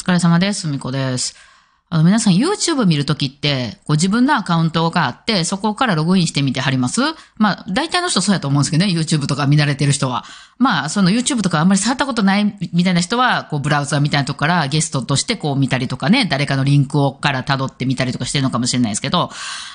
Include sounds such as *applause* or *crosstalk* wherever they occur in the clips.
疲れ様です。みこです。あの、皆さん YouTube 見るときって、こう自分のアカウントがあって、そこからログインしてみてはります？まあ、大体の人そうやと思うんですけどね、YouTube とか見慣れてる人は。まあ、その YouTube とかあんまり触ったことないみたいな人は、こうブラウザみたいなとこからゲストとしてこう見たりとかね、誰かのリンクをから辿ってみたりとかしてるのかもしれないですけど、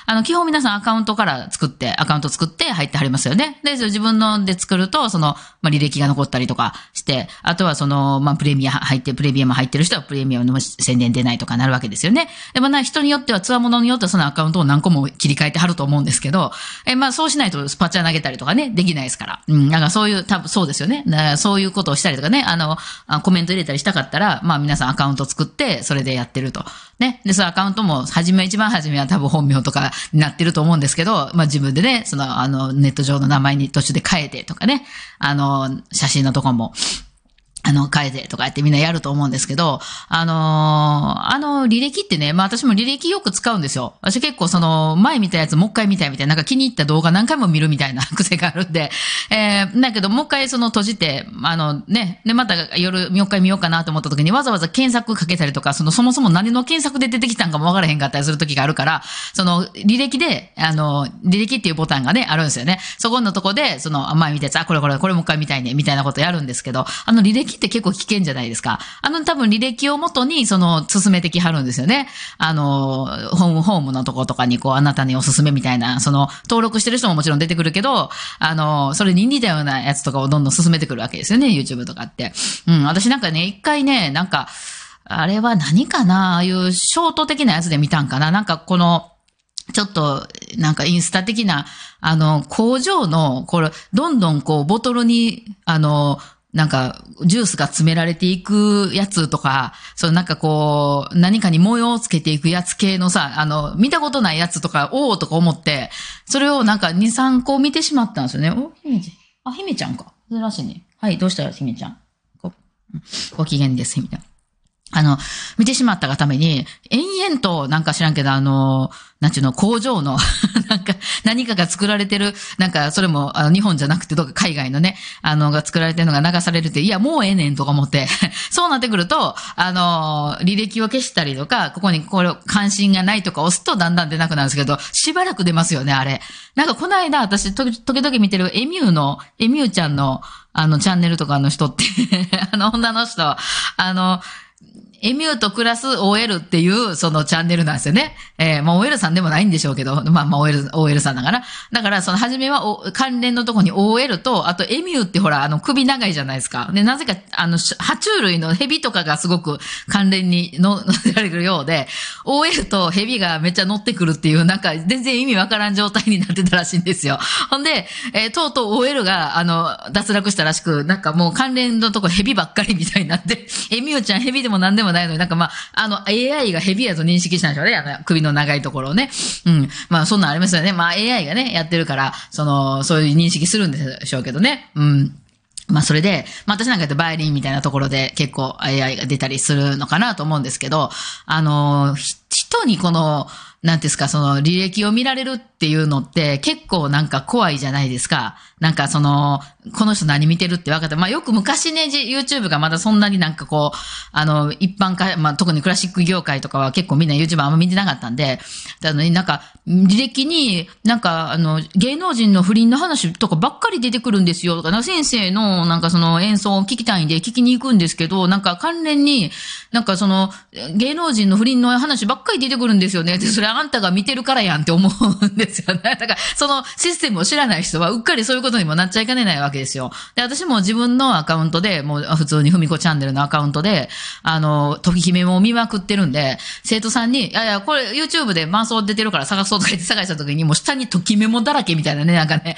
あの、基本皆さんアカウントから作って、アカウント作って入ってはりますよね。で、自分ので作ると、その、まあ、履歴が残ったりとかして、あとはその、まあ、プレミア入って、プレミアム入ってる人はプレミアムの宣伝出ないとかなるわけですよね。でもな、人によっては、つわものによってはそのアカウントを何個も切り替えてはると思うんですけど、え、まあ、そうしないとスパチャ投げたりとかね、できないですから。うん、なんかそういう、多分そうですよね。そういうことをしたりとかね、あの、コメント入れたりしたかったら、まあ、皆さんアカウント作って、それでやってると。ね。で、そのアカウントも、はじめ、一番初めは多分本名とかなってると思うんですけど、まあ、自分でね、その、あの、ネット上の名前に途中で変えてとかね、あの、写真のとこも、あの、変えてとかやってみんなやると思うんですけど、あのーあの履歴ってね、まあ私も履歴よく使うんですよ。私結構その前見たやつもう一回見たいみたいな、なんか気に入った動画何回も見るみたいな *laughs* 癖があるんで、えー、だけどもう一回その閉じて、あのね、でまた夜もう一回見ようかなと思った時にわざわざ検索かけたりとか、そのそもそも何の検索で出てきたんかもわからへんかったりする時があるから、その履歴で、あの、履歴っていうボタンがね、あるんですよね。そこのとこで、その前見たやつ、あ、これこれ、これもう一回見たいね、みたいなことやるんですけど、あの履歴って結構危険じゃないですか。あの多分履歴をもとに、その、進めてきはるんですよね。あの、ホーム、ホームのとことかに、こう、あなたにおすすめみたいな、その、登録してる人ももちろん出てくるけど、あの、それに似たようなやつとかをどんどん進めてくるわけですよね、YouTube とかって。うん、私なんかね、一回ね、なんか、あれは何かなああいうショート的なやつで見たんかななんかこの、ちょっと、なんかインスタ的な、あの、工場の、これ、どんどんこう、ボトルに、あの、なんか、ジュースが詰められていくやつとか、そうなんかこう、何かに模様をつけていくやつ系のさ、あの、見たことないやつとか、おおとか思って、それをなんか2、3個見てしまったんですよね。お、姫ちゃん。あ、姫ちゃんか。珍しいね。はい、どうしたよ、姫ちゃん。ご、ご機嫌です、みたいな。あの、見てしまったがために、延々と、なんか知らんけど、あの、なんちゅうの、工場の、*laughs* なんか、何かが作られてる、なんか、それも、あの、日本じゃなくて、どっか海外のね、あの、が作られてるのが流されるって、いや、もうええねんとか思って、*laughs* そうなってくると、あの、履歴を消したりとか、ここに、これ、関心がないとか押すと、だんだん出なくなるんですけど、しばらく出ますよね、あれ。なんか、この間、私、時々見てるエミューの、エミューちゃんの、あの、チャンネルとかの人って、*laughs* あの、女の人、あの、エミューと暮らす OL っていう、そのチャンネルなんですよね。えー、まあ OL さんでもないんでしょうけど、まあまあ OL、OL さんだから。だから、その初めはお関連のとこに OL と、あとエミューってほら、あの首長いじゃないですか。で、なぜか、あの、爬虫類の蛇とかがすごく関連にの *laughs* 乗せられるようで、OL と蛇がめっちゃ乗ってくるっていう、なんか全然意味わからん状態になってたらしいんですよ。ほんで、えーとうとう OL が、あの、脱落したらしく、なんかもう関連のとこ蛇ばっかりみたいになって、エミューちゃん蛇でも何でもないのになんかまあ、あの AI がヘビやと認識したんでしょうね。あの首の長いところをね。うん。まあそんなんありますよね。まあ AI がね、やってるから、その、そういう認識するんでしょうけどね。うん。まあそれで、まあ私なんかやってバイオリンみたいなところで結構 AI が出たりするのかなと思うんですけど、あの、人にこの、なんですか、その履歴を見られるっていうのって結構なんか怖いじゃないですか。なんかその、この人何見てるって分かって、まあよく昔ね、YouTube がまだそんなになんかこう、あの、一般化、まあ特にクラシック業界とかは結構みんな YouTube あんま見てなかったんで、あのに、なんか、履歴になんかあの、芸能人の不倫の話とかばっかり出てくるんですよとか、先生のなんかその演奏を聞きたいんで聞きに行くんですけど、なんか関連に、なんかその、芸能人の不倫の話ばっかり出てくるんですよね。で、それあんたが見てるからやんって思うんですよね。だから、そのシステムを知らない人はうっかりそういうことにもなっちゃいかねないわけですよ。で、私も自分のアカウントで、もう普通にふみこチャンネルのアカウントで、あの、時姫も見まくってるんで、生徒さんに、いやいや、これ YouTube で伴奏出てるから探そうとか言って探した時に、もう下にときメモだらけみたいなね、なんかね、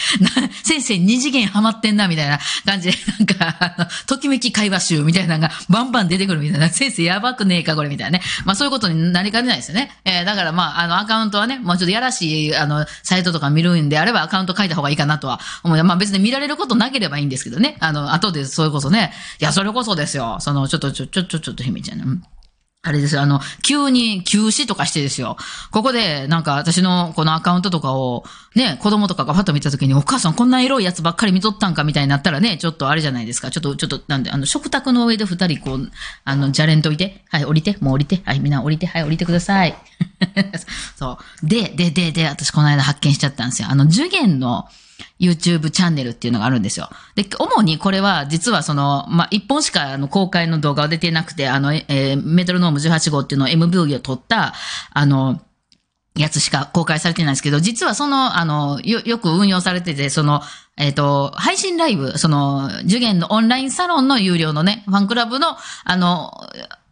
先生二次元ハマってんな、みたいな感じで、なんか、あの、ときめき会話集みたいなのがバンバン出てくるみたいな、先生やばくねえか、これみたいなね。まあそういうことになりかねないですよね。えー、だからまあ、あの、アカウントはね、もうちょっとやらしい、あの、サイトとか見るんであればアカウント書いた方がいいかなとは思いう。まあ別に見られることなければいいんですけどね。あの、後でそれこそね、いや、それこそですよ。その、ちょっと、ちょ、ちょ、ちょ、ちょっと、ひめちゃん、うんあれですよ、あの、急に休止とかしてですよ。ここで、なんか私のこのアカウントとかを、ね、子供とかがパッと見たときに、お母さんこんな色いやつばっかり見とったんかみたいになったらね、ちょっとあれじゃないですか。ちょっと、ちょっと、なんで、あの、食卓の上で二人こう、あの、じゃれんといて。はい、降りて、もう降りて。はい、みんな降りて、はい、降りてください。*laughs* そう。で、で、で、で、私この間発見しちゃったんですよ。あの、受験の、YouTube チャンネルっていうのがあるんですよ。で、主にこれは実はその、まあ、一本しかあの公開の動画は出てなくて、あの、えー、メトロノーム18号っていうのを MV を撮った、あの、やつしか公開されてないんですけど、実はその、あの、よ、よく運用されてて、その、えっ、ー、と、配信ライブ、その、受験のオンラインサロンの有料のね、ファンクラブの、あの、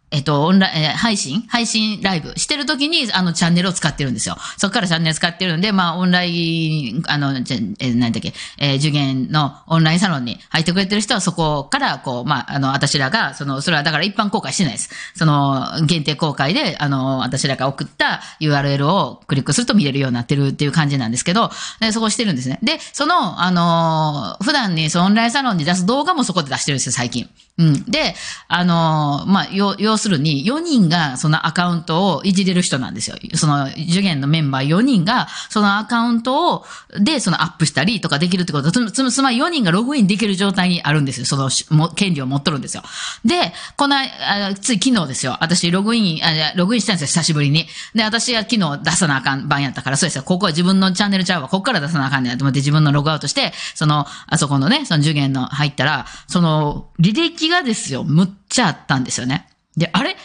えっと、オンライン、え配信？配信ライブしてるときに、あの、チャンネルを使ってるんですよ。そこからチャンネル使ってるんで、まあ、オンライン、あの、じゃ、え何だっけ、えー、受験のオンラインサロンに入ってくれてる人は、そこから、こう、まあ、あの、私らが、その、それはだから一般公開してないです。その、限定公開で、あの、私らが送った URL をクリックすると見れるようになってるっていう感じなんですけど、でそこしてるんですね。で、その、あの、普段にそのオンラインサロンに出す動画もそこで出してるんですよ、最近。うん。で、あのまあ、よ要するに、4人がそのアカウントをいじれる人なんですよ。その、受験のメンバー4人が、そのアカウントを、で、そのアップしたりとかできるってことつ、つ、まり4人がログインできる状態にあるんですよ。その、も権利を持っとるんですよ。で、この、あつい昨日ですよ。私、ログイン、あログインしたんですよ、久しぶりに。で、私が昨日出さなあかん番やったから、そうですよ。ここは自分のチャンネルちゃうわ。ここから出さなあかんねんと思って自分のログアウトして、その、あそこのね、その受験の入ったら、その、履歴がですよ、むっちゃあったんですよね。で、あれ？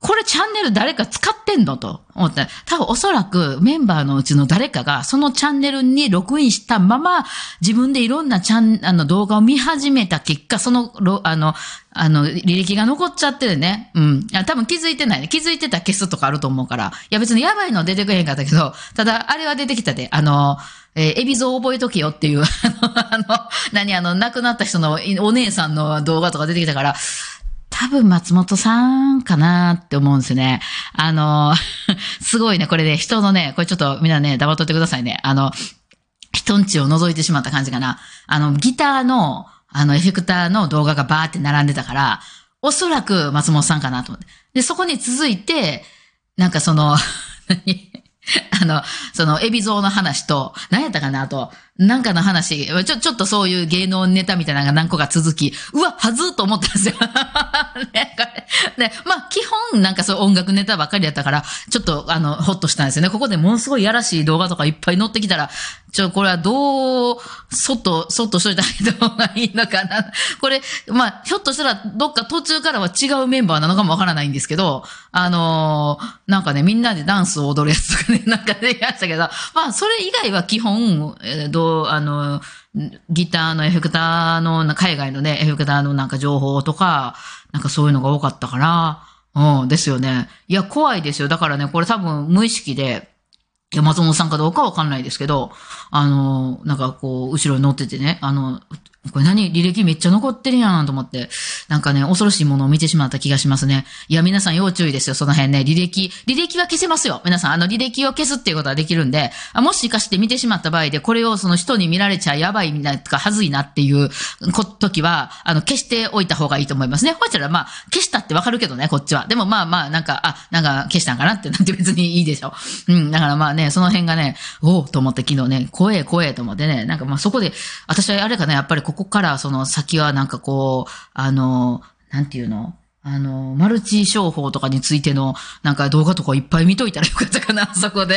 これチャンネル誰か使ってんの？と思って、多分おそらくメンバーのうちの誰かがそのチャンネルにログインしたまま自分でいろんなチャン、あの動画を見始めた結果、その、あの、あの、履歴が残っちゃってるね。うん。多分気づいてないね。気づいてた消すとかあると思うから。いや別にやばいの出てくれへんかったけど、ただあれは出てきたで、あの、えー、エビゾ覚えとけよっていう、*laughs* あの、何？あの、亡くなった人のお姉さんの動画とか出てきたから、多分松本さんかなって思うんですね。あの、*laughs* すごいね、これね、人のね、これちょっとみんなね、黙っとってくださいね。あの、人んちを覗いてしまった感じかな。あの、ギターの、あの、エフェクターの動画がバーって並んでたから、おそらく松本さんかなと思って。で、そこに続いて、なんかその、*laughs* 何？*laughs* あの、その、エビゾーの話と、何やったかなと、なんかの話、ちょ、ちょっとそういう芸能ネタみたいなのが何個か続き、うわ、はずーと思ったんですよ。*laughs* ね、ね、まあ、基本なんかそう音楽ネタばっかりやったから、ちょっとあの、ほっとしたんですよね。ここでものすごいやらしい動画とかいっぱい載ってきたら、ちょ、これはどう、そっと、そっとしといた方がいいのかな。これ、まあ、ひょっとしたらどっか途中からは違うメンバーなのかもわからないんですけど、あのー、なんかね、みんなでダンスを踊るやつとかね、なんかでやしたけど、まあ、それ以外は基本、えー、どうあの、ギターのエフェクターの、海外のね、エフェクターのなんか情報とか、なんかそういうのが多かったから、うん、ですよね。いや、怖いですよ。だからね、これ多分無意識で、いや、松本さんかどうかわかんないですけど、あの、なんかこう、後ろに乗っててね、あの、これ何？履歴めっちゃ残ってるやんと思って、なんかね、恐ろしいものを見てしまった気がしますね。いや、皆さん要注意ですよ、その辺ね。履歴。履歴は消せますよ。皆さん、あの履歴を消すっていうことはできるんで、あもしかして見てしまった場合で、これをその人に見られちゃやばいみたいな、か、はずいなっていう時は、あの、消しておいた方がいいと思いますね。ほしたら、まあ、消したってわかるけどね、こっちは。でもまあまあ、なんか、あ、なんか消したんかなってなんて別にいいでしょ。うん、だからまあね、その辺がね、おおと思って昨日ね、怖え怖えと思ってね、なんかまあそこで、私はあれかね、やっぱりここからその先はなんかこう、あの、のなんていうの？あの、マルチ商法とかについての、なんか動画とかいっぱい見といたらよかったかな、*laughs* そこで。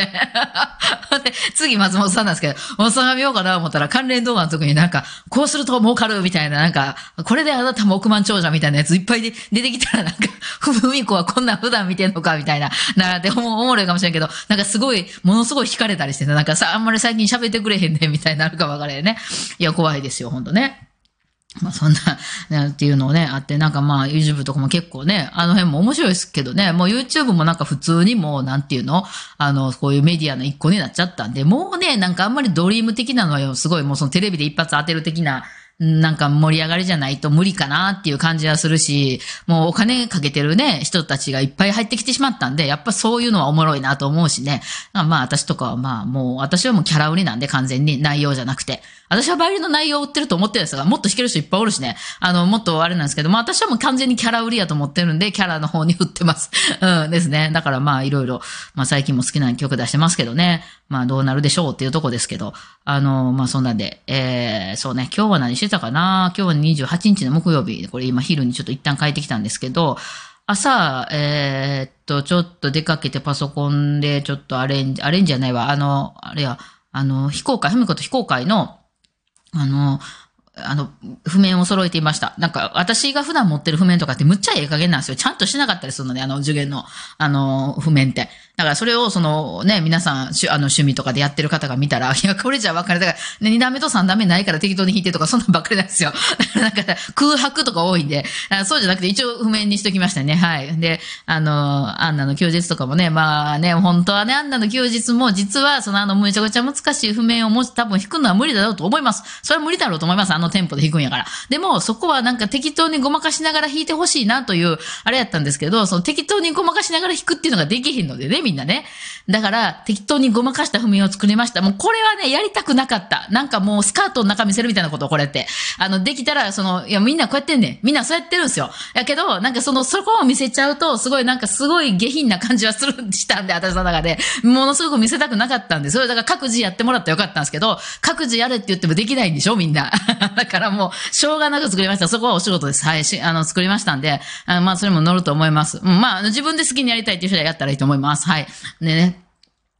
で次、松本さんなんですけど、松本さんが見ようかな思ったら関連動画の時になんか、こうすると儲かるみたいな、なんか、これであなたも億万長者みたいなやついっぱいで出てきたらなんか、*laughs* ふふみこはこんな普段見てんのかみたいな、なっておもろいかもしれんけど、なんかすごい、ものすごい惹かれたりしてなんかさ、あんまり最近喋ってくれへんねみたいになるかわからへんね。いや、怖いですよ、ほんとね。*laughs* まあそんな、ね、っていうのをね、あって、なんかまあ YouTube とかも結構ね、あの辺も面白いですけどね、もう YouTube もなんか普通にもうなんていうのあの、こういうメディアの一個になっちゃったんで、もうね、なんかあんまりドリーム的なのはすごいもうそのテレビで一発当てる的ななんか盛り上がりじゃないと無理かなっていう感じはするし、もうお金かけてるね、人たちがいっぱい入ってきてしまったんで、やっぱそういうのはおもろいなと思うしね。まあ私とかはまあもう、私はもうキャラ売りなんで完全に内容じゃなくて。私はバイオリンの内容を売ってると思ってるんですが、もっと弾ける人いっぱいおるしね。あの、もっとあれなんですけど、まあ私はもう完全にキャラ売りやと思ってるんで、キャラの方に振ってます。*laughs* うんですね。だからまあいろいろ、まあ最近も好きな曲出してますけどね。まあどうなるでしょうっていうとこですけど、あの、まあそんなんで、えー、そうね、今日は何してたかな？今日は28日の木曜日、これ今昼にちょっと一旦帰ってきたんですけど、朝、えー、っと、ちょっと出かけてパソコンでちょっとアレンジ、アレンジじゃないわ、あの、あれや、あの、非公開、ふみこと非公開の、あの、あの、譜面を揃えていました。なんか、私が普段持ってる譜面とかってむっちゃええ加減なんですよ。ちゃんとしなかったりするのね、あの、受験の、あの、譜面って。だからそれをそのね、皆さん、あの趣味とかでやってる方が見たら、*laughs* いや、これじゃ分かれたから、ね、2段目と3段目ないから適当に弾いてとか、そんなんばっかりなんですよ。*laughs* だから、空白とか多いんで、そうじゃなくて一応譜面にしときましたね。はい。で、あの、アンナの休日とかもね、まあね、本当はね、アンナの休日も実は、そのあの、めちゃくちゃ難しい譜面をも多分弾くのは無理だろうと思います。それは無理だろうと思います。あのテンポで弾くんやから。でも、そこはなんか適当にごまかしながら弾いてほしいなという、あれやったんですけど、その適当にごまかしながら弾くっていうのができひんのでね、みんなね。だから、適当にごまかした譜面を作りました。もうこれはね、やりたくなかった。なんかもうスカートの中見せるみたいなこと、これって。あの、できたら、その、いや、みんなこうやってんねん。みんなそうやってるんですよ。やけど、なんかその、そこを見せちゃうと、すごいなんかすごい下品な感じはする、したんで、私の中で。ものすごく見せたくなかったんで、それだから各自やってもらったらよかったんですけど、各自やれって言ってもできないんでしょみんな。*laughs* だからもう、しょうがなく作りました。そこはお仕事です。はい。し、あの、作りましたんで、あまあ、それも乗ると思います。うん、まあ、自分で好きにやりたいっていう人はやったらいいと思います。はい。はいでね。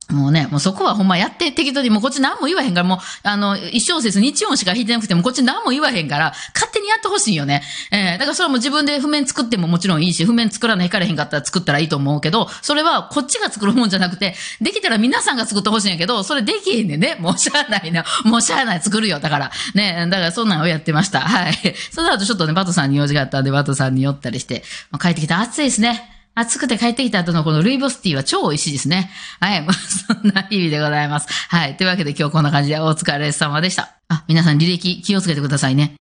もうね、もうそこはほんまやって適当に、もうこっち何も言わへんから、もう、あの、一小節日音しか弾いてなくても、こっち何も言わへんから、勝手にやってほしいよね。えー、だからそれも自分で譜面作ってももちろんいいし、譜面作らないからへんかったら作ったらいいと思うけど、それはこっちが作るもんじゃなくて、できたら皆さんが作ってほしいんやけど、それできへんねんね。もうしゃあないな。もうしゃあない作るよ。だから。ね、だからそんなんをやってました。はい。その後ちょっとね、バトさんに用事があったんで、バトさんに寄ったりして、まあ、帰ってきて暑いですね。暑くて帰ってきた後のこのルイボスティーは超美味しいですね。はい。まあ、*laughs* そんな日々でございます。はい。というわけで今日こんな感じでお疲れ様でした。あ、皆さん履歴気をつけてくださいね。